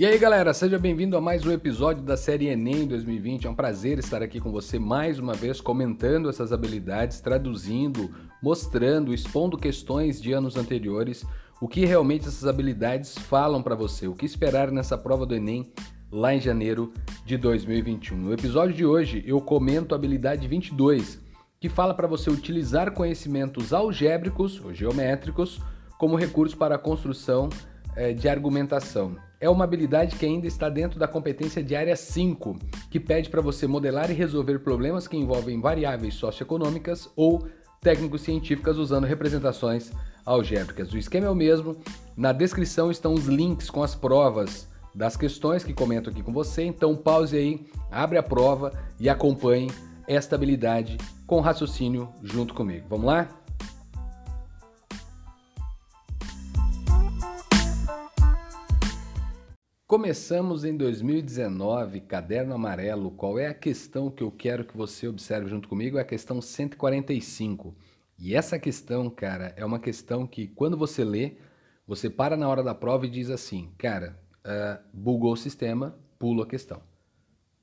E aí galera, seja bem-vindo a mais um episódio da série Enem 2020. É um prazer estar aqui com você mais uma vez comentando essas habilidades, traduzindo, mostrando, expondo questões de anos anteriores, o que realmente essas habilidades falam para você, o que esperar nessa prova do Enem lá em janeiro de 2021. No episódio de hoje eu comento a habilidade 22, que fala para você utilizar conhecimentos algébricos ou geométricos como recurso para a construção eh, de argumentação. É uma habilidade que ainda está dentro da competência de área 5, que pede para você modelar e resolver problemas que envolvem variáveis socioeconômicas ou técnico-científicas usando representações algébricas. O esquema é o mesmo. Na descrição estão os links com as provas das questões que comento aqui com você. Então pause aí, abre a prova e acompanhe esta habilidade com raciocínio junto comigo. Vamos lá? Começamos em 2019, caderno amarelo. Qual é a questão que eu quero que você observe junto comigo? É a questão 145. E essa questão, cara, é uma questão que quando você lê, você para na hora da prova e diz assim, cara, uh, bugou o sistema, pulo a questão.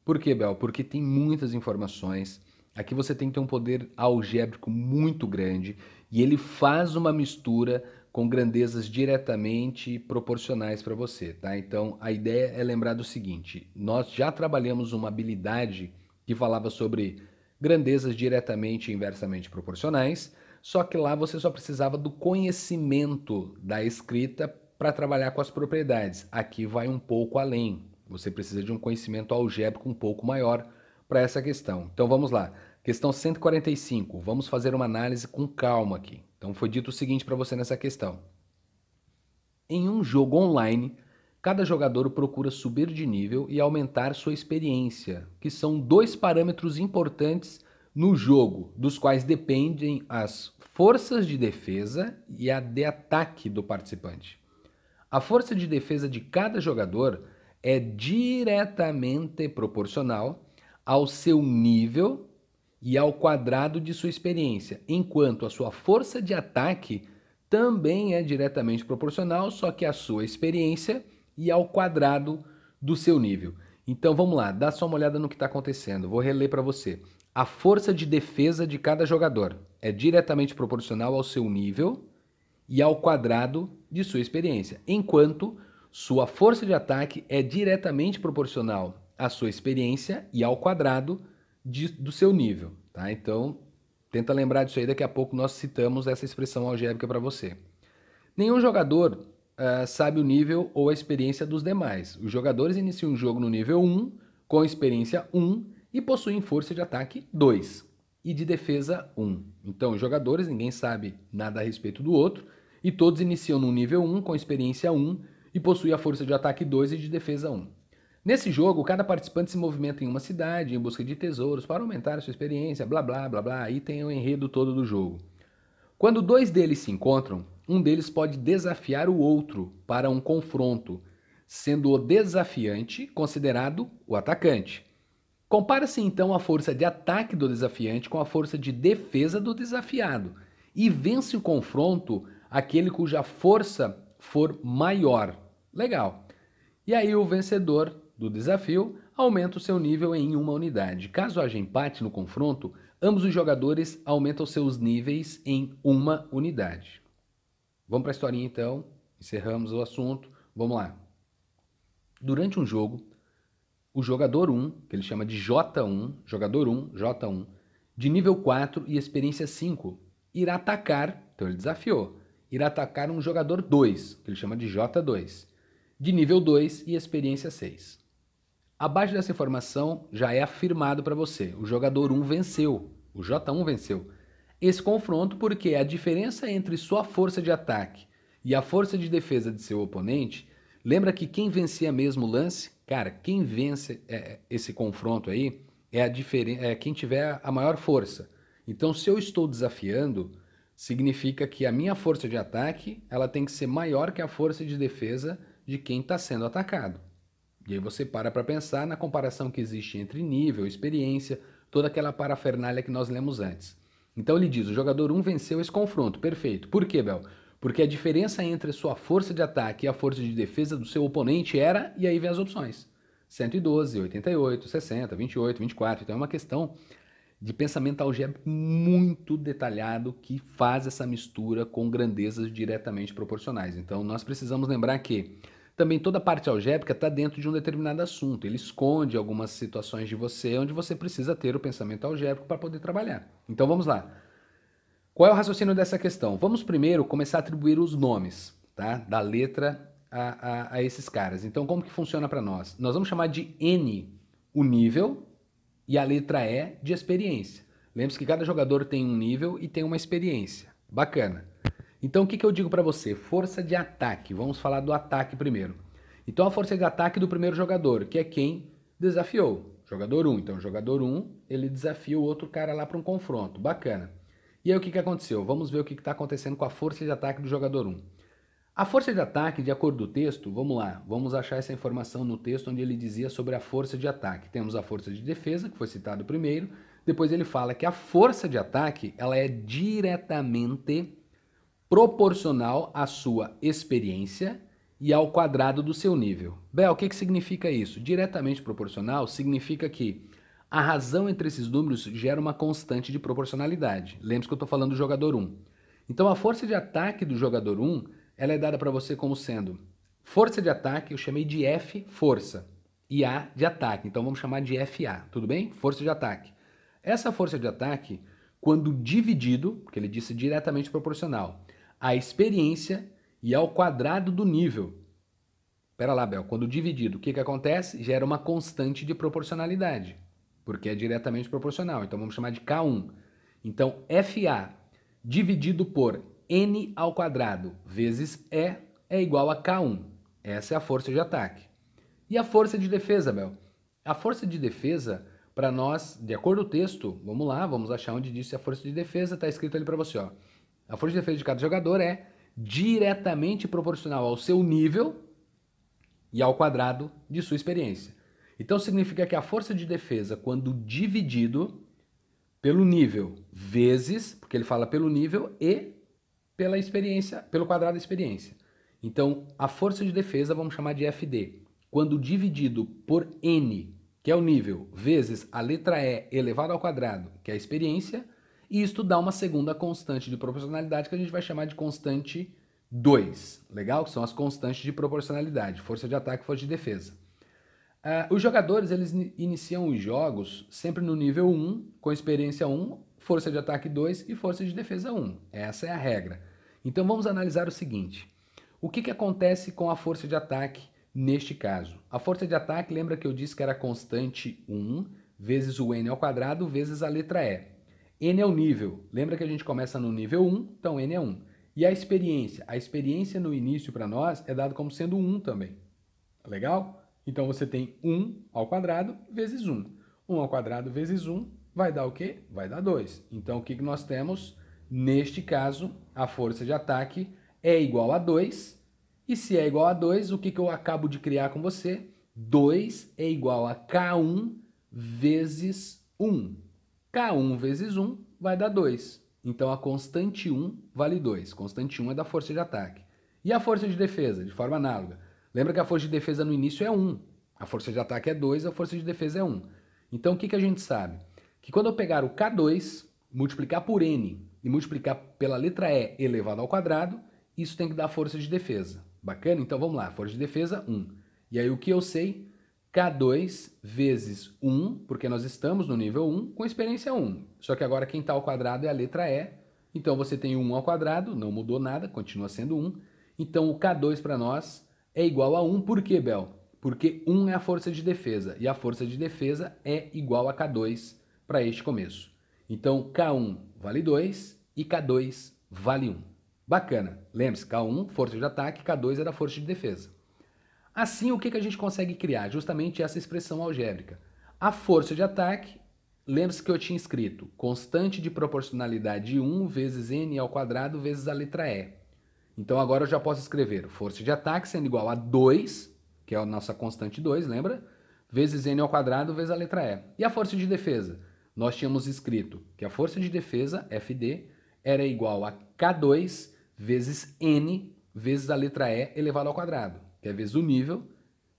Por quê, Bel? Porque tem muitas informações. Aqui você tem que ter um poder algébrico muito grande e ele faz uma mistura com grandezas diretamente proporcionais para você, tá? Então a ideia é lembrar do seguinte: nós já trabalhamos uma habilidade que falava sobre grandezas diretamente e inversamente proporcionais, só que lá você só precisava do conhecimento da escrita para trabalhar com as propriedades. Aqui vai um pouco além. Você precisa de um conhecimento algébrico um pouco maior para essa questão. Então vamos lá. Questão 145. Vamos fazer uma análise com calma aqui. Então foi dito o seguinte para você nessa questão. Em um jogo online, cada jogador procura subir de nível e aumentar sua experiência, que são dois parâmetros importantes no jogo, dos quais dependem as forças de defesa e a de ataque do participante. A força de defesa de cada jogador é diretamente proporcional ao seu nível e ao quadrado de sua experiência, enquanto a sua força de ataque também é diretamente proporcional, só que à sua experiência e ao quadrado do seu nível. Então vamos lá, dá só uma olhada no que está acontecendo. Vou reler para você. A força de defesa de cada jogador é diretamente proporcional ao seu nível e ao quadrado de sua experiência, enquanto sua força de ataque é diretamente proporcional à sua experiência e ao quadrado de, do seu nível, tá? Então, tenta lembrar disso aí, daqui a pouco nós citamos essa expressão algébrica para você. Nenhum jogador uh, sabe o nível ou a experiência dos demais. Os jogadores iniciam o jogo no nível 1, com experiência 1 e possuem força de ataque 2 e de defesa 1. Então, os jogadores, ninguém sabe nada a respeito do outro, e todos iniciam no nível 1 com experiência 1 e possuem a força de ataque 2 e de defesa 1. Nesse jogo, cada participante se movimenta em uma cidade em busca de tesouros para aumentar sua experiência, blá blá blá blá, aí tem o enredo todo do jogo. Quando dois deles se encontram, um deles pode desafiar o outro para um confronto, sendo o desafiante considerado o atacante. Compara-se então a força de ataque do desafiante com a força de defesa do desafiado e vence o confronto aquele cuja força for maior. Legal. E aí o vencedor do desafio aumenta o seu nível em uma unidade. Caso haja empate no confronto, ambos os jogadores aumentam seus níveis em uma unidade. Vamos para a historinha então, encerramos o assunto. Vamos lá. Durante um jogo, o jogador 1, que ele chama de J1, jogador 1, J1, de nível 4 e experiência 5, irá atacar, então ele desafiou, irá atacar um jogador 2, que ele chama de J2, de nível 2 e experiência 6. Abaixo dessa informação já é afirmado para você: o jogador 1 venceu, o J1 venceu. Esse confronto porque a diferença entre sua força de ataque e a força de defesa de seu oponente, lembra que quem vencia mesmo o lance, cara, quem vence é, esse confronto aí é, a diferen é quem tiver a maior força. Então, se eu estou desafiando, significa que a minha força de ataque ela tem que ser maior que a força de defesa de quem está sendo atacado. E aí você para para pensar na comparação que existe entre nível, experiência, toda aquela parafernália que nós lemos antes. Então ele diz: o jogador 1 venceu esse confronto. Perfeito. Por quê, Bel? Porque a diferença entre sua força de ataque e a força de defesa do seu oponente era, e aí vem as opções: 112, 88, 60, 28, 24. Então é uma questão de pensamento algébrico muito detalhado que faz essa mistura com grandezas diretamente proporcionais. Então nós precisamos lembrar que também toda a parte algébrica está dentro de um determinado assunto. Ele esconde algumas situações de você onde você precisa ter o pensamento algébrico para poder trabalhar. Então vamos lá. Qual é o raciocínio dessa questão? Vamos primeiro começar a atribuir os nomes tá? da letra a, a, a esses caras. Então como que funciona para nós? Nós vamos chamar de N o nível e a letra E de experiência. Lembre-se que cada jogador tem um nível e tem uma experiência. Bacana. Então o que, que eu digo para você? Força de ataque. Vamos falar do ataque primeiro. Então a força de ataque do primeiro jogador, que é quem desafiou. Jogador 1. Então jogador 1, ele desafia o outro cara lá para um confronto. Bacana. E aí o que, que aconteceu? Vamos ver o que está acontecendo com a força de ataque do jogador 1. A força de ataque, de acordo com o texto, vamos lá, vamos achar essa informação no texto onde ele dizia sobre a força de ataque. Temos a força de defesa, que foi citado primeiro, depois ele fala que a força de ataque, ela é diretamente proporcional à sua experiência e ao quadrado do seu nível. Bel, o que, que significa isso? Diretamente proporcional significa que a razão entre esses números gera uma constante de proporcionalidade. Lembre-se que eu estou falando do jogador 1. Então a força de ataque do jogador 1 ela é dada para você como sendo força de ataque, eu chamei de F força, e A de ataque. Então vamos chamar de FA, tudo bem? Força de ataque. Essa força de ataque, quando dividido, porque ele disse diretamente proporcional, à experiência e ao quadrado do nível. Pera lá, Bel, quando dividido, o que, que acontece? Gera uma constante de proporcionalidade, porque é diretamente proporcional. Então vamos chamar de K1. Então FA dividido por n ao quadrado vezes E é igual a K1. Essa é a força de ataque. E a força de defesa, Bel? A força de defesa, para nós, de acordo com o texto, vamos lá, vamos achar onde disse a força de defesa, está escrito ali para você. Ó. A força de defesa de cada jogador é diretamente proporcional ao seu nível e ao quadrado de sua experiência. Então significa que a força de defesa, quando dividido pelo nível vezes, porque ele fala pelo nível, e pela experiência, pelo quadrado da experiência. Então, a força de defesa vamos chamar de FD. Quando dividido por N, que é o nível, vezes a letra E elevado ao quadrado, que é a experiência, e isto dá uma segunda constante de proporcionalidade que a gente vai chamar de constante 2. Legal? Que são as constantes de proporcionalidade, força de ataque e força de defesa. Uh, os jogadores eles iniciam os jogos sempre no nível 1, com experiência 1, força de ataque 2 e força de defesa 1. Essa é a regra. Então vamos analisar o seguinte: o que, que acontece com a força de ataque neste caso? A força de ataque, lembra que eu disse que era constante 1 vezes o n ao quadrado vezes a letra E. N é o nível. Lembra que a gente começa no nível 1, então N é 1. E a experiência? A experiência no início para nós é dado como sendo 1 também. Legal? Então você tem 1 ao quadrado vezes 1. 1 ao quadrado vezes 1 vai dar o quê? Vai dar 2. Então o que nós temos? Neste caso, a força de ataque é igual a 2. E se é igual a 2, o que, que eu acabo de criar com você? 2 é igual a K1 vezes 1. K1 vezes 1 vai dar 2. Então a constante 1 vale 2. Constante 1 é da força de ataque. E a força de defesa, de forma análoga? Lembra que a força de defesa no início é 1. A força de ataque é 2, a força de defesa é 1. Então o que, que a gente sabe? Que quando eu pegar o K2, multiplicar por N e multiplicar pela letra E elevado ao quadrado, isso tem que dar força de defesa. Bacana? Então vamos lá, força de defesa 1. E aí o que eu sei? K2 vezes 1, porque nós estamos no nível 1 com experiência 1. Só que agora quem está ao quadrado é a letra E. Então você tem 1 ao quadrado, não mudou nada, continua sendo 1. Então o K2 para nós é igual a 1. Por quê, Bel? Porque 1 é a força de defesa e a força de defesa é igual a K2 para este começo. Então K1 vale 2 e K2 vale 1. Bacana. Lembre-se, K1, força de ataque, K2 era força de defesa. Assim, o que, que a gente consegue criar? Justamente essa expressão algébrica. A força de ataque, lembre-se que eu tinha escrito constante de proporcionalidade 1 vezes n ao quadrado vezes a letra E. Então agora eu já posso escrever força de ataque sendo igual a 2, que é a nossa constante 2, lembra? Vezes n ao quadrado vezes a letra E. E a força de defesa? Nós tínhamos escrito que a força de defesa, FD, era igual a K2 vezes N vezes a letra E elevado ao quadrado, que é vezes o nível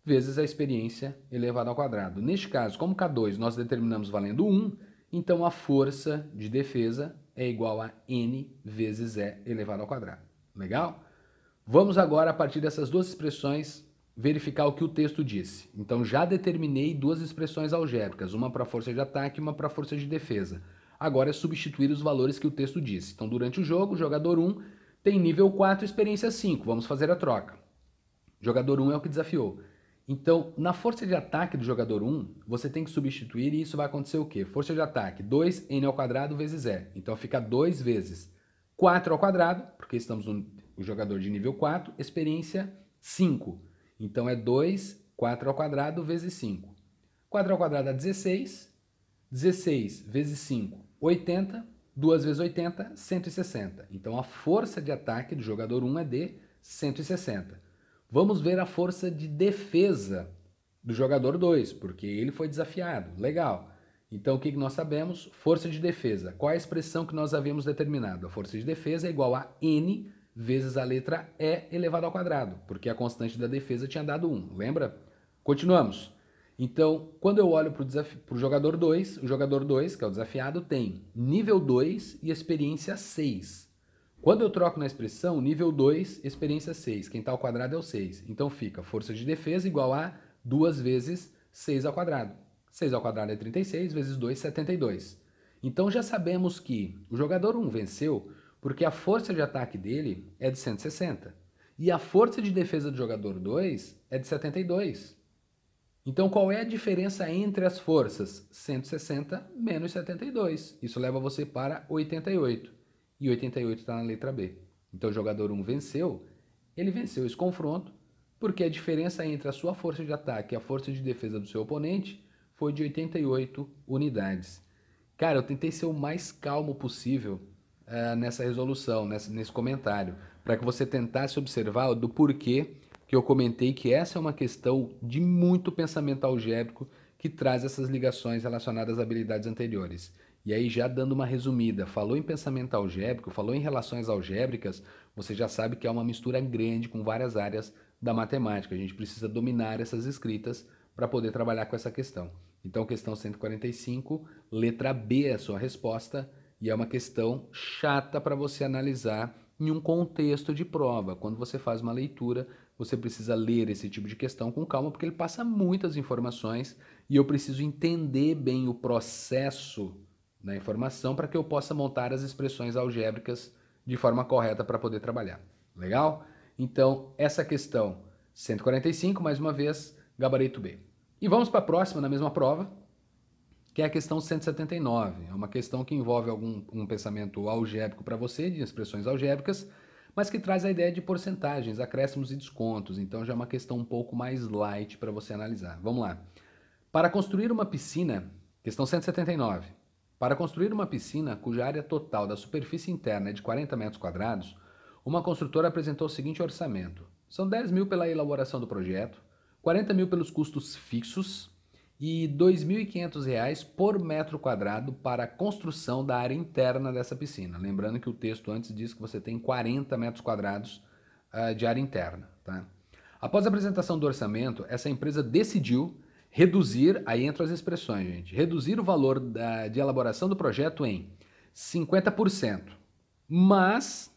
vezes a experiência elevado ao quadrado. Neste caso, como K2 nós determinamos valendo 1, então a força de defesa é igual a N vezes E elevado ao quadrado. Legal? Vamos agora, a partir dessas duas expressões, verificar o que o texto disse. Então já determinei duas expressões algébricas, uma para força de ataque e uma para força de defesa. Agora é substituir os valores que o texto disse. Então durante o jogo, jogador 1 tem nível 4, experiência 5. Vamos fazer a troca. Jogador 1 é o que desafiou. Então, na força de ataque do jogador 1, você tem que substituir e isso vai acontecer o quê? Força de ataque, 2n ao quadrado vezes e. Então fica 2 vezes 4 ao quadrado, porque estamos no jogador de nível 4, experiência 5. Então é 2, 4 ao quadrado vezes 5. 4 ao quadrado é 16, 16 vezes 5, 80, 2 vezes 80, 160. Então a força de ataque do jogador 1 é de 160. Vamos ver a força de defesa do jogador 2, porque ele foi desafiado. Legal. Então o que nós sabemos? Força de defesa. Qual é a expressão que nós havíamos determinado? A força de defesa é igual a N vezes a letra E elevado ao quadrado, porque a constante da defesa tinha dado 1. Lembra? Continuamos. Então, quando eu olho para o jogador 2, o jogador 2, que é o desafiado, tem nível 2 e experiência 6. Quando eu troco na expressão, nível 2, experiência 6. Quem está ao quadrado é o 6. Então fica força de defesa igual a 2 vezes 6 ao quadrado. 6 ao quadrado é 36, vezes 2, 72. Então já sabemos que o jogador 1 venceu porque a força de ataque dele é de 160. E a força de defesa do jogador 2 é de 72. Então qual é a diferença entre as forças? 160 menos 72. Isso leva você para 88 e 88 está na letra B. Então o jogador 1 venceu, ele venceu esse confronto porque a diferença entre a sua força de ataque e a força de defesa do seu oponente foi de 88 unidades. Cara, eu tentei ser o mais calmo possível uh, nessa resolução, nessa, nesse comentário, para que você tentasse observar do porquê que eu comentei que essa é uma questão de muito pensamento algébrico que traz essas ligações relacionadas às habilidades anteriores. E aí, já dando uma resumida, falou em pensamento algébrico, falou em relações algébricas, você já sabe que é uma mistura grande com várias áreas da matemática. A gente precisa dominar essas escritas para poder trabalhar com essa questão. Então, questão 145, letra B é a sua resposta, e é uma questão chata para você analisar em um contexto de prova. Quando você faz uma leitura, você precisa ler esse tipo de questão com calma, porque ele passa muitas informações e eu preciso entender bem o processo na informação para que eu possa montar as expressões algébricas de forma correta para poder trabalhar. Legal? Então, essa questão 145, mais uma vez, gabarito B. E vamos para a próxima, na mesma prova, que é a questão 179. É uma questão que envolve algum um pensamento algébrico para você, de expressões algébricas, mas que traz a ideia de porcentagens, acréscimos e descontos. Então já é uma questão um pouco mais light para você analisar. Vamos lá. Para construir uma piscina, questão 179, para construir uma piscina cuja área total da superfície interna é de 40 metros quadrados, uma construtora apresentou o seguinte orçamento. São 10 mil pela elaboração do projeto, 40 mil pelos custos fixos e R$ 2.500 por metro quadrado para a construção da área interna dessa piscina. Lembrando que o texto antes diz que você tem 40 metros quadrados uh, de área interna. Tá? Após a apresentação do orçamento, essa empresa decidiu reduzir, aí entram as expressões, gente, reduzir o valor da, de elaboração do projeto em 50%, mas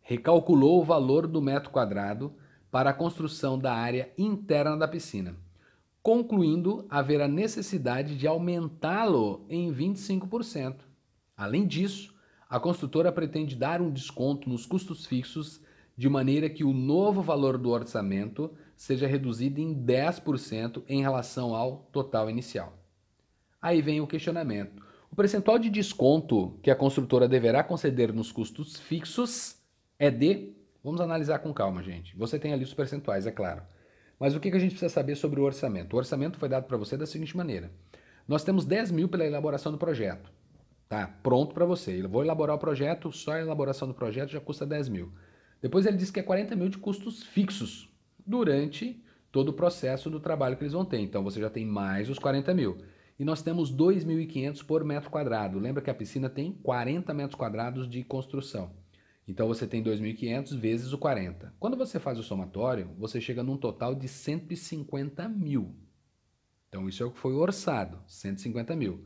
recalculou o valor do metro quadrado para a construção da área interna da piscina, concluindo haver a necessidade de aumentá-lo em 25%. Além disso, a construtora pretende dar um desconto nos custos fixos de maneira que o novo valor do orçamento seja reduzido em 10% em relação ao total inicial. Aí vem o questionamento. O percentual de desconto que a construtora deverá conceder nos custos fixos é de. Vamos analisar com calma, gente. Você tem ali os percentuais, é claro. Mas o que a gente precisa saber sobre o orçamento? O orçamento foi dado para você da seguinte maneira: nós temos 10 mil pela elaboração do projeto. Tá? Pronto para você. Eu vou elaborar o projeto, só a elaboração do projeto já custa 10 mil. Depois ele diz que é 40 mil de custos fixos durante todo o processo do trabalho que eles vão ter. Então você já tem mais os 40 mil. E nós temos 2.500 por metro quadrado. Lembra que a piscina tem 40 metros quadrados de construção. Então você tem 2.500 vezes o 40. Quando você faz o somatório, você chega num total de 150 mil. Então isso é o que foi orçado, 150 mil.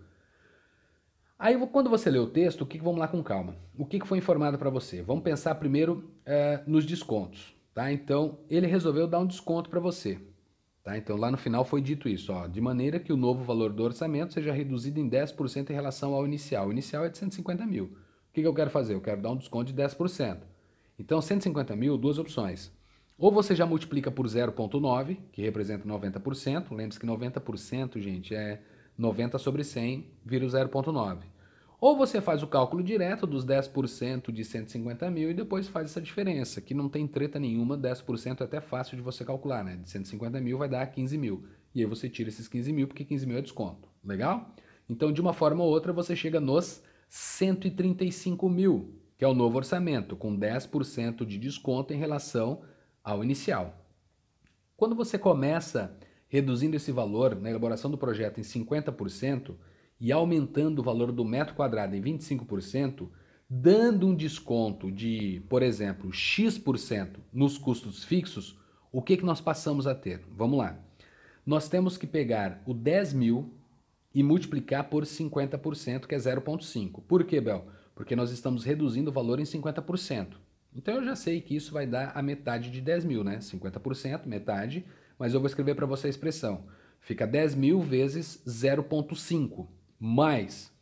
Aí quando você lê o texto, o que, vamos lá com calma. O que, foi informado para você? Vamos pensar primeiro é, nos descontos. Tá? Então ele resolveu dar um desconto para você. Tá? Então lá no final foi dito isso, ó, de maneira que o novo valor do orçamento seja reduzido em 10% em relação ao inicial. O inicial é de 150 mil. O que, que eu quero fazer? Eu quero dar um desconto de 10%. Então, 150 mil, duas opções. Ou você já multiplica por 0,9, que representa 90%. Lembre-se que 90%, gente, é 90 sobre 100, vira o 0,9. Ou você faz o cálculo direto dos 10% de 150 mil e depois faz essa diferença, que não tem treta nenhuma, 10% é até fácil de você calcular, né? De 150 mil vai dar 15 mil. E aí você tira esses 15 mil, porque 15 mil é desconto. Legal? Então, de uma forma ou outra, você chega nos 135 mil, que é o novo orçamento, com 10% de desconto em relação ao inicial. Quando você começa reduzindo esse valor na elaboração do projeto em 50% e aumentando o valor do metro quadrado em 25%, dando um desconto de, por exemplo, X% nos custos fixos, o que, que nós passamos a ter? Vamos lá. Nós temos que pegar o 10 mil e multiplicar por 50%, que é 0,5. Por que, Bel? Porque nós estamos reduzindo o valor em 50%. Então eu já sei que isso vai dar a metade de 10 mil, né? 50%, metade, mas eu vou escrever para você a expressão. Fica 10 mil vezes 0,5, mais.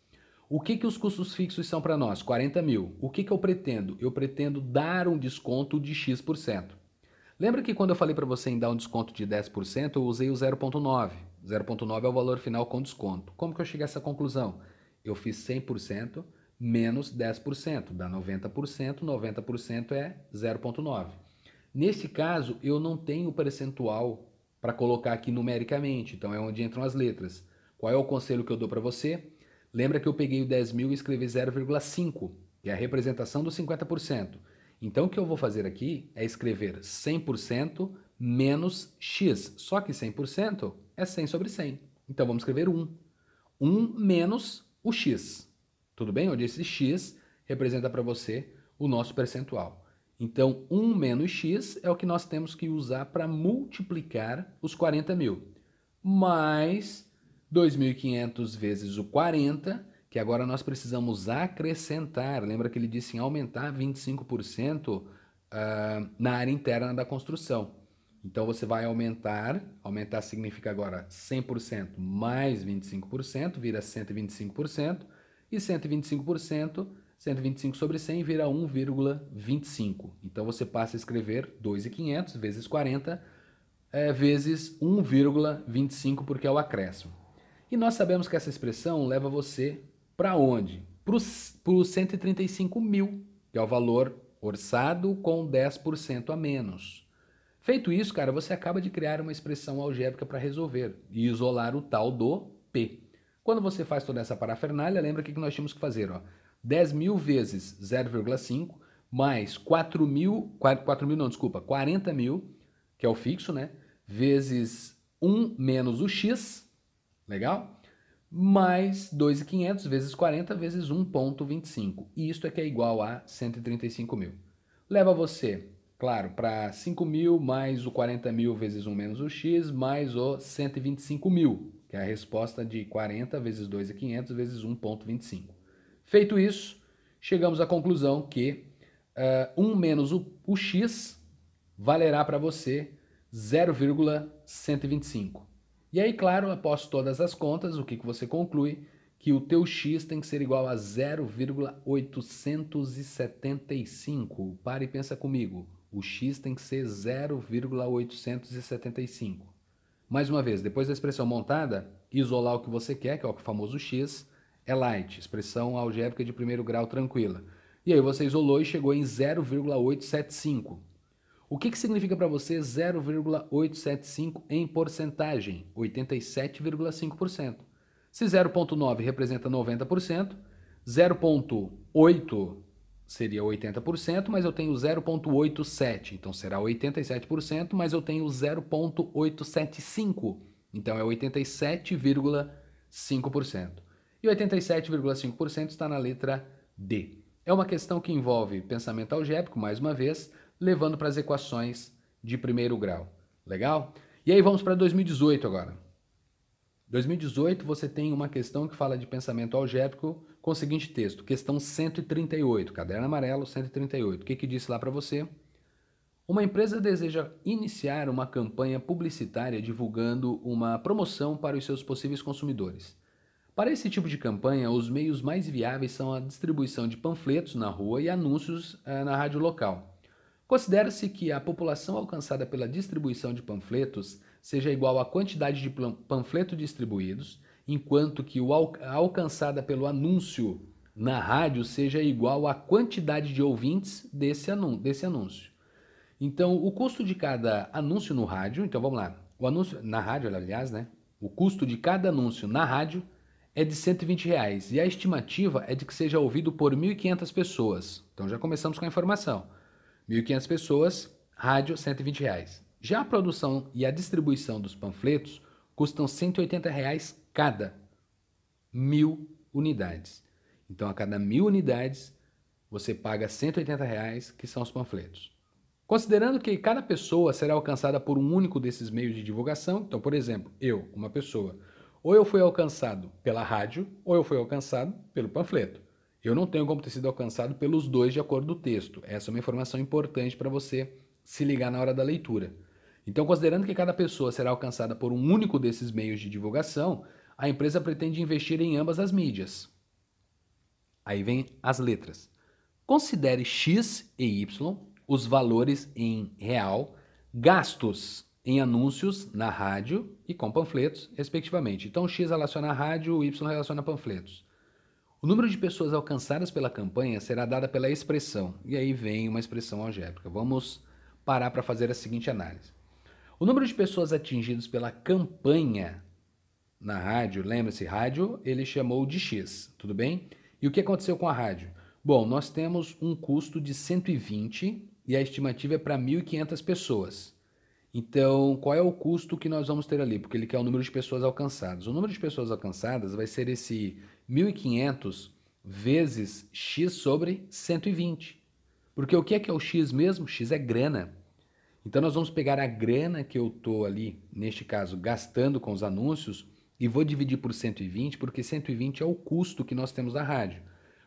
O que, que os custos fixos são para nós? 40 mil. O que, que eu pretendo? Eu pretendo dar um desconto de X%. Lembra que quando eu falei para você em dar um desconto de 10%, eu usei o 0,9. 0,9 é o valor final com desconto. Como que eu cheguei a essa conclusão? Eu fiz 100% menos 10%, dá 90%, 90% é 0,9. Nesse caso, eu não tenho percentual para colocar aqui numericamente, então é onde entram as letras. Qual é o conselho que eu dou para você? Lembra que eu peguei o 10 mil e escrevi 0,5, que é a representação dos 50%. Então o que eu vou fazer aqui é escrever 100% menos x, só que 100% é 100 sobre 100. Então vamos escrever 1. 1 menos o x. Tudo bem? Onde esse x representa para você o nosso percentual. Então, 1 menos x é o que nós temos que usar para multiplicar os 40 mil. Mais 2.500 vezes o 40, que agora nós precisamos acrescentar. Lembra que ele disse em aumentar 25% uh, na área interna da construção. Então você vai aumentar, aumentar significa agora 100% mais 25%, vira 125%, e 125%, 125 sobre 100 vira 1,25. Então você passa a escrever 2,500 vezes 40 é, vezes 1,25, porque é o acréscimo. E nós sabemos que essa expressão leva você para onde? Para os 135 mil, que é o valor orçado com 10% a menos. Feito isso, cara, você acaba de criar uma expressão algébrica para resolver e isolar o tal do P. Quando você faz toda essa parafernália, lembra o que nós tínhamos que fazer? Ó? 10 mil vezes 0,5 mais 4 mil, 4 mil não, desculpa, 40 mil, que é o fixo, né? Vezes 1 menos o x, legal? Mais 2.500 vezes 40 vezes 1.25. E isto é que é igual a 135 mil. Leva você Claro, para 5 mil mais o 40 mil vezes 1 menos o x, mais o 125 mil, que é a resposta de 40 vezes 2.500 vezes 1,25. Feito isso, chegamos à conclusão que uh, 1 menos o, o x valerá para você 0,125. E aí, claro, após todas as contas, o que, que você conclui? Que o teu x tem que ser igual a 0,875. Pare e pensa comigo o x tem que ser 0,875. Mais uma vez, depois da expressão montada, isolar o que você quer, que é o famoso x, é light, expressão algébrica de primeiro grau tranquila. E aí você isolou e chegou em 0,875. O que, que significa para você 0,875 em porcentagem? 87,5%. Se 0,9 representa 90%, 0,8 seria 80%, mas eu tenho 0,87, então será 87%, mas eu tenho 0,875, então é 87,5%. E 87,5% está na letra D. É uma questão que envolve pensamento algébrico, mais uma vez, levando para as equações de primeiro grau. Legal? E aí vamos para 2018 agora. 2018 você tem uma questão que fala de pensamento algébrico com o seguinte texto, questão 138, caderno amarelo 138. O que que disse lá para você? Uma empresa deseja iniciar uma campanha publicitária divulgando uma promoção para os seus possíveis consumidores. Para esse tipo de campanha, os meios mais viáveis são a distribuição de panfletos na rua e anúncios eh, na rádio local. Considera-se que a população alcançada pela distribuição de panfletos seja igual à quantidade de panfletos distribuídos, enquanto que o al alcançada pelo anúncio na rádio seja igual à quantidade de ouvintes. Desse anúncio. Então, o custo de cada anúncio no rádio, então vamos lá, o anúncio na rádio, aliás, né? O custo de cada anúncio na rádio é de 120 reais e a estimativa é de que seja ouvido por 1.500 pessoas. Então já começamos com a informação. 1.500 pessoas, rádio 120 reais. Já a produção e a distribuição dos panfletos custam 180 reais cada mil unidades. Então a cada mil unidades você paga 180 reais que são os panfletos. Considerando que cada pessoa será alcançada por um único desses meios de divulgação, então, por exemplo, eu, uma pessoa, ou eu fui alcançado pela rádio, ou eu fui alcançado pelo panfleto. Eu não tenho como ter sido alcançado pelos dois de acordo com o texto. Essa é uma informação importante para você se ligar na hora da leitura. Então, considerando que cada pessoa será alcançada por um único desses meios de divulgação, a empresa pretende investir em ambas as mídias. Aí vem as letras. Considere X e Y os valores em real, gastos em anúncios na rádio e com panfletos, respectivamente. Então, X relaciona a rádio, Y relaciona panfletos. O número de pessoas alcançadas pela campanha será dada pela expressão, e aí vem uma expressão algébrica. Vamos parar para fazer a seguinte análise. O número de pessoas atingidas pela campanha na rádio, lembra-se, rádio ele chamou de X, tudo bem? E o que aconteceu com a rádio? Bom, nós temos um custo de 120 e a estimativa é para 1.500 pessoas. Então, qual é o custo que nós vamos ter ali? Porque ele quer o número de pessoas alcançadas. O número de pessoas alcançadas vai ser esse 1.500 vezes x sobre 120. Porque o que é que é o x mesmo? x é grana. Então, nós vamos pegar a grana que eu estou ali, neste caso, gastando com os anúncios, e vou dividir por 120, porque 120 é o custo que nós temos da rádio.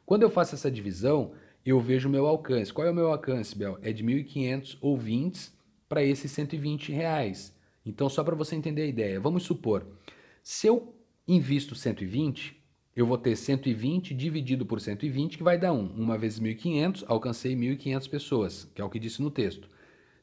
Quando eu faço essa divisão, eu vejo o meu alcance. Qual é o meu alcance, Bel? É de 1.500 ouvintes para esses 120 reais. Então, só para você entender a ideia, vamos supor, se eu invisto 120, eu vou ter 120 dividido por 120, que vai dar 1. Uma vezes 1.500, alcancei 1.500 pessoas, que é o que disse no texto.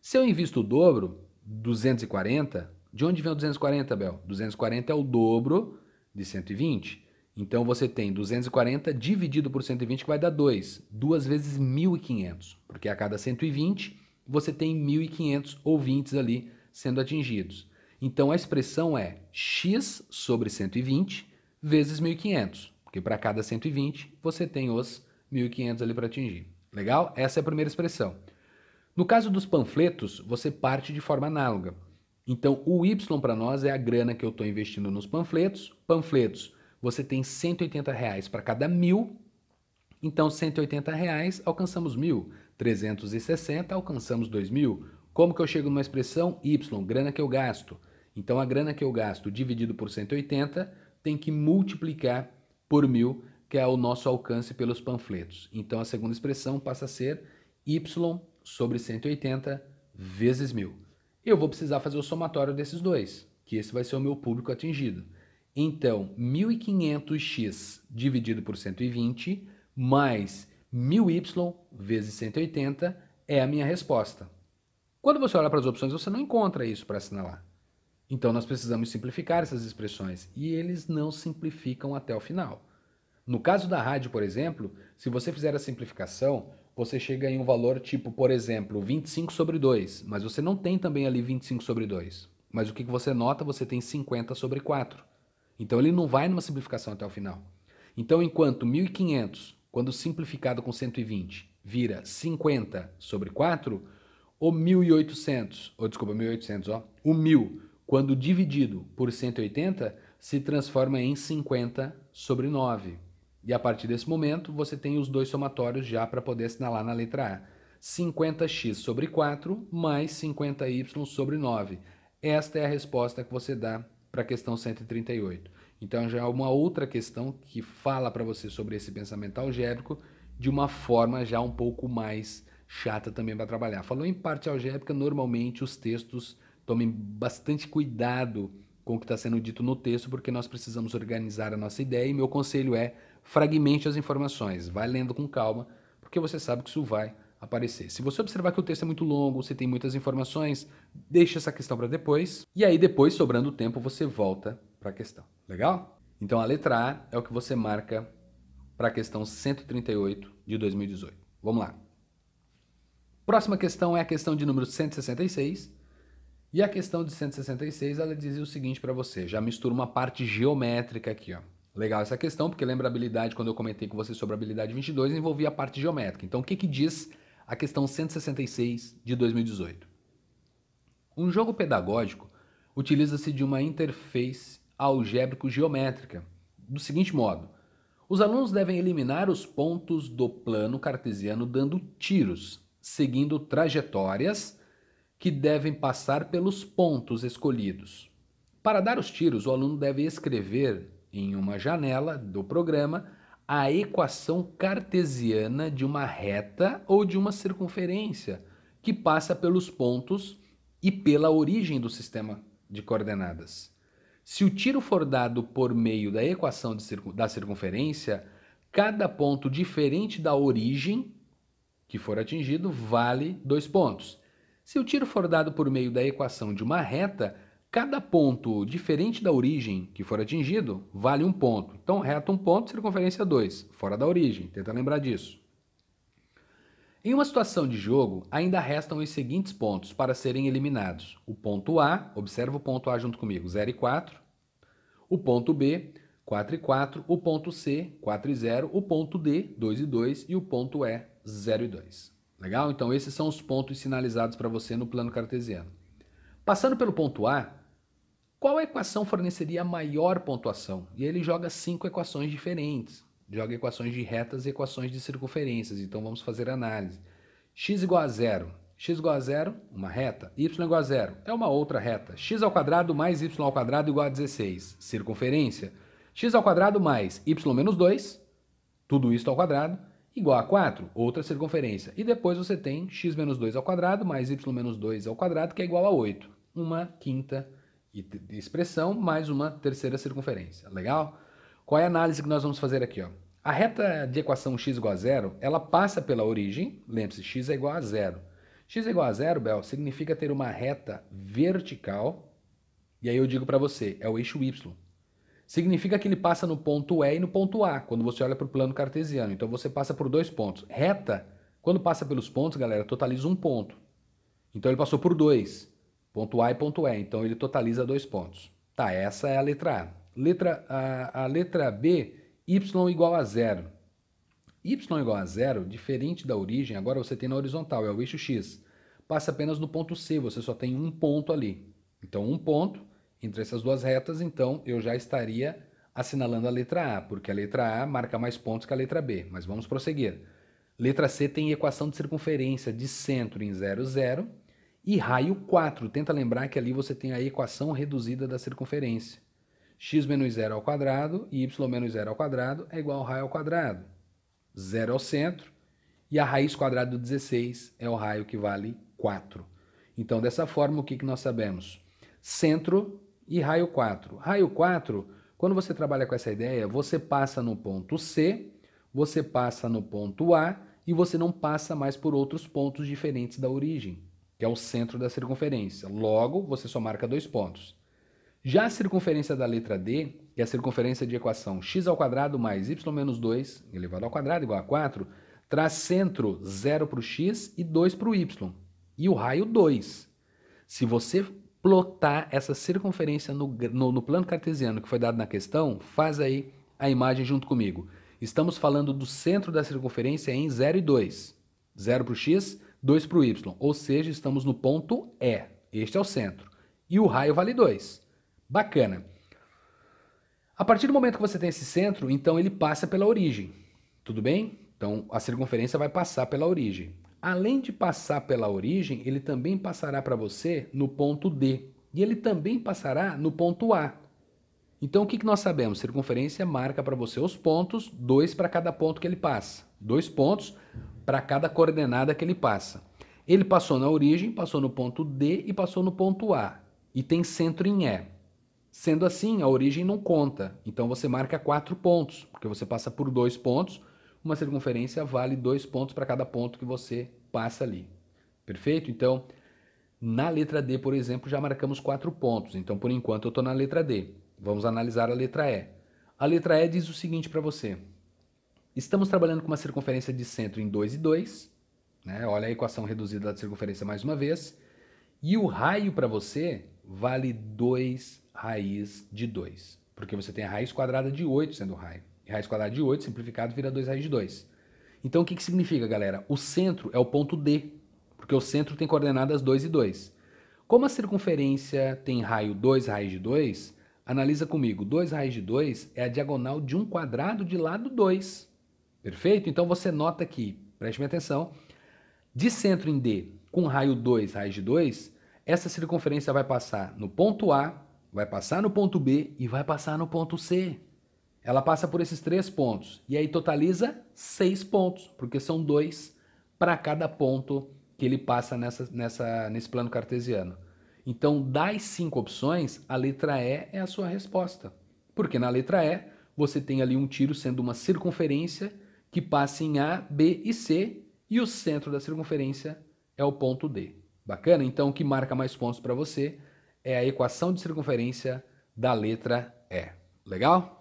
Se eu invisto o dobro, 240, de onde vem o 240, Bel? 240 é o dobro de 120. Então você tem 240 dividido por 120 que vai dar 2. 2 vezes 1.500, porque a cada 120 você tem 1.500 ouvintes ali sendo atingidos. Então a expressão é x sobre 120 vezes 1.500, porque para cada 120 você tem os 1.500 ali para atingir. Legal? Essa é a primeira expressão. No caso dos panfletos, você parte de forma análoga. Então, o Y para nós é a grana que eu estou investindo nos panfletos. Panfletos, você tem 180 reais para cada mil. Então, 180 reais, alcançamos mil. 360, alcançamos 2 mil. Como que eu chego numa expressão Y, grana que eu gasto? Então, a grana que eu gasto dividido por 180 tem que multiplicar por mil, que é o nosso alcance pelos panfletos. Então, a segunda expressão passa a ser Y sobre 180 vezes mil eu vou precisar fazer o somatório desses dois, que esse vai ser o meu público atingido. Então, 1.500x dividido por 120 mais 1.000y vezes 180 é a minha resposta. Quando você olha para as opções, você não encontra isso para assinalar. Então, nós precisamos simplificar essas expressões e eles não simplificam até o final. No caso da rádio, por exemplo, se você fizer a simplificação, você chega em um valor tipo, por exemplo, 25 sobre 2, mas você não tem também ali 25 sobre 2. Mas o que você nota, você tem 50 sobre 4. Então ele não vai numa simplificação até o final. Então, enquanto 1.500, quando simplificado com 120, vira 50 sobre 4, o 1.800, ou desculpa, 1.800, ó, o 1.000, quando dividido por 180, se transforma em 50 sobre 9. E a partir desse momento, você tem os dois somatórios já para poder assinalar na letra A. 50x sobre 4 mais 50y sobre 9. Esta é a resposta que você dá para a questão 138. Então já é uma outra questão que fala para você sobre esse pensamento algébrico de uma forma já um pouco mais chata também para trabalhar. Falou em parte algébrica, normalmente os textos tomem bastante cuidado com o que está sendo dito no texto, porque nós precisamos organizar a nossa ideia e meu conselho é fragmente as informações, vai lendo com calma, porque você sabe que isso vai aparecer. Se você observar que o texto é muito longo, você tem muitas informações, deixa essa questão para depois, e aí depois, sobrando tempo, você volta para a questão. Legal? Então a letra A é o que você marca para a questão 138 de 2018. Vamos lá. Próxima questão é a questão de número 166. E a questão de 166, ela dizia o seguinte para você, já mistura uma parte geométrica aqui, ó. Legal essa questão, porque lembra a habilidade, quando eu comentei com você sobre a habilidade 22, envolvia a parte geométrica. Então, o que, que diz a questão 166 de 2018? Um jogo pedagógico utiliza-se de uma interface algébrico-geométrica, do seguinte modo. Os alunos devem eliminar os pontos do plano cartesiano dando tiros, seguindo trajetórias que devem passar pelos pontos escolhidos. Para dar os tiros, o aluno deve escrever em uma janela do programa a equação cartesiana de uma reta ou de uma circunferência que passa pelos pontos e pela origem do sistema de coordenadas. Se o tiro for dado por meio da equação circun da circunferência, cada ponto diferente da origem que for atingido vale dois pontos. Se o tiro for dado por meio da equação de uma reta, cada ponto diferente da origem que for atingido vale um ponto. Então, reta um ponto, circunferência 2, fora da origem. Tenta lembrar disso. Em uma situação de jogo, ainda restam os seguintes pontos para serem eliminados. O ponto A, observa o ponto A junto comigo, 0 e 4. O ponto B, 4 e 4. O ponto C, 4 e 0. O ponto D, 2 e 2. E o ponto E, 0 e 2. Legal? Então esses são os pontos sinalizados para você no plano cartesiano. Passando pelo ponto A, qual equação forneceria a maior pontuação? E ele joga cinco equações diferentes. Joga equações de retas e equações de circunferências. Então vamos fazer análise. x igual a zero. x igual a zero, uma reta. y igual a zero, é uma outra reta. x ao quadrado mais y ao quadrado igual a 16. Circunferência. x ao quadrado mais y menos 2, tudo isso ao quadrado, igual a 4, outra circunferência. E depois você tem x menos 2 ao quadrado mais y menos 2 ao quadrado, que é igual a 8. Uma quinta expressão mais uma terceira circunferência. Legal? Qual é a análise que nós vamos fazer aqui? Ó? A reta de equação x igual a zero, ela passa pela origem, lembre-se, x é igual a zero. x é igual a zero, Bel, significa ter uma reta vertical, e aí eu digo para você, é o eixo y significa que ele passa no ponto E e no ponto A, quando você olha para o plano cartesiano. Então você passa por dois pontos. Reta, quando passa pelos pontos, galera, totaliza um ponto. Então ele passou por dois. Ponto A e ponto E. Então ele totaliza dois pontos. Tá, essa é a letra A. Letra, a, a letra B, y igual a zero. y igual a zero, diferente da origem, agora você tem na horizontal, é o eixo x. Passa apenas no ponto C, você só tem um ponto ali. Então um ponto entre essas duas retas, então eu já estaria assinalando a letra A, porque a letra A marca mais pontos que a letra B. Mas vamos prosseguir. Letra C tem equação de circunferência de centro em 0, 0 e raio 4. Tenta lembrar que ali você tem a equação reduzida da circunferência. x menos 0 ao quadrado e y menos 0 ao quadrado é igual ao raio ao quadrado. 0 ao centro e a raiz quadrada do 16 é o raio que vale 4. Então, dessa forma, o que, que nós sabemos? Centro e raio 4. Raio 4, quando você trabalha com essa ideia, você passa no ponto C, você passa no ponto A e você não passa mais por outros pontos diferentes da origem, que é o centro da circunferência. Logo, você só marca dois pontos. Já a circunferência da letra D, que é a circunferência de equação x ao quadrado mais y menos 2 elevado ao quadrado igual a 4, traz centro 0 para o x e 2 para o y. E o raio 2. Se você plotar essa circunferência no, no, no, plano cartesiano que foi dado na questão, faz aí a imagem junto comigo. Estamos falando do centro da circunferência em 0 e 2. 0 para o x, 2 para o y. Ou seja, estamos no ponto E. Este é o centro. E o raio vale 2. Bacana. A partir do momento que você tem esse centro, então ele passa pela origem. Tudo bem? Então a circunferência vai passar pela origem. Além de passar pela origem, ele também passará para você no ponto D. E ele também passará no ponto A. Então o que, que nós sabemos? Circunferência marca para você os pontos, dois para cada ponto que ele passa. Dois pontos para cada coordenada que ele passa. Ele passou na origem, passou no ponto D e passou no ponto A. E tem centro em E. Sendo assim, a origem não conta. Então você marca quatro pontos, porque você passa por dois pontos. Uma circunferência vale dois pontos para cada ponto que você passa ali. Perfeito? Então, na letra D, por exemplo, já marcamos quatro pontos. Então, por enquanto, eu estou na letra D. Vamos analisar a letra E. A letra E diz o seguinte para você. Estamos trabalhando com uma circunferência de centro em 2 e 2. Né? Olha a equação reduzida da circunferência mais uma vez. E o raio para você vale 2 raiz de 2. Porque você tem a raiz quadrada de 8 sendo o raio. Raiz quadrada de 8, simplificado, vira 2 raiz de 2. Então o que, que significa, galera? O centro é o ponto D, porque o centro tem coordenadas 2 e 2. Como a circunferência tem raio 2 raiz de 2, analisa comigo, 2 raiz de 2 é a diagonal de um quadrado de lado 2. Perfeito? Então você nota aqui, preste atenção, de centro em D com raio 2 raiz de 2, essa circunferência vai passar no ponto A, vai passar no ponto B e vai passar no ponto C. Ela passa por esses três pontos e aí totaliza seis pontos, porque são dois para cada ponto que ele passa nessa, nessa, nesse plano cartesiano. Então, das cinco opções, a letra E é a sua resposta. Porque na letra E, você tem ali um tiro sendo uma circunferência que passa em A, B e C, e o centro da circunferência é o ponto D. Bacana? Então, o que marca mais pontos para você é a equação de circunferência da letra E. Legal?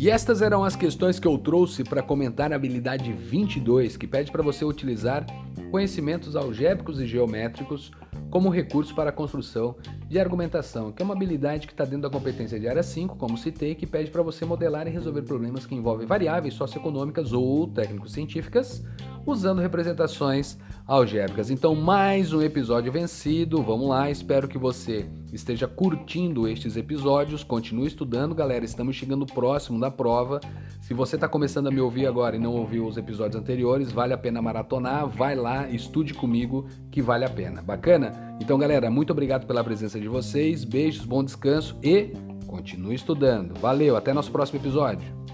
E estas eram as questões que eu trouxe para comentar a habilidade 22, que pede para você utilizar conhecimentos algébricos e geométricos como recurso para a construção de argumentação, que é uma habilidade que está dentro da competência de área 5, como citei, que pede para você modelar e resolver problemas que envolvem variáveis socioeconômicas ou técnico-científicas, usando representações algébricas. Então, mais um episódio vencido. Vamos lá, espero que você esteja curtindo estes episódios. Continue estudando, galera. Estamos chegando próximo da prova. Se você está começando a me ouvir agora e não ouviu os episódios anteriores, vale a pena maratonar. Vai lá, estude comigo, que vale a pena. Bacana? Então, galera, muito obrigado pela presença de vocês. Beijos, bom descanso e continue estudando. Valeu, até nosso próximo episódio.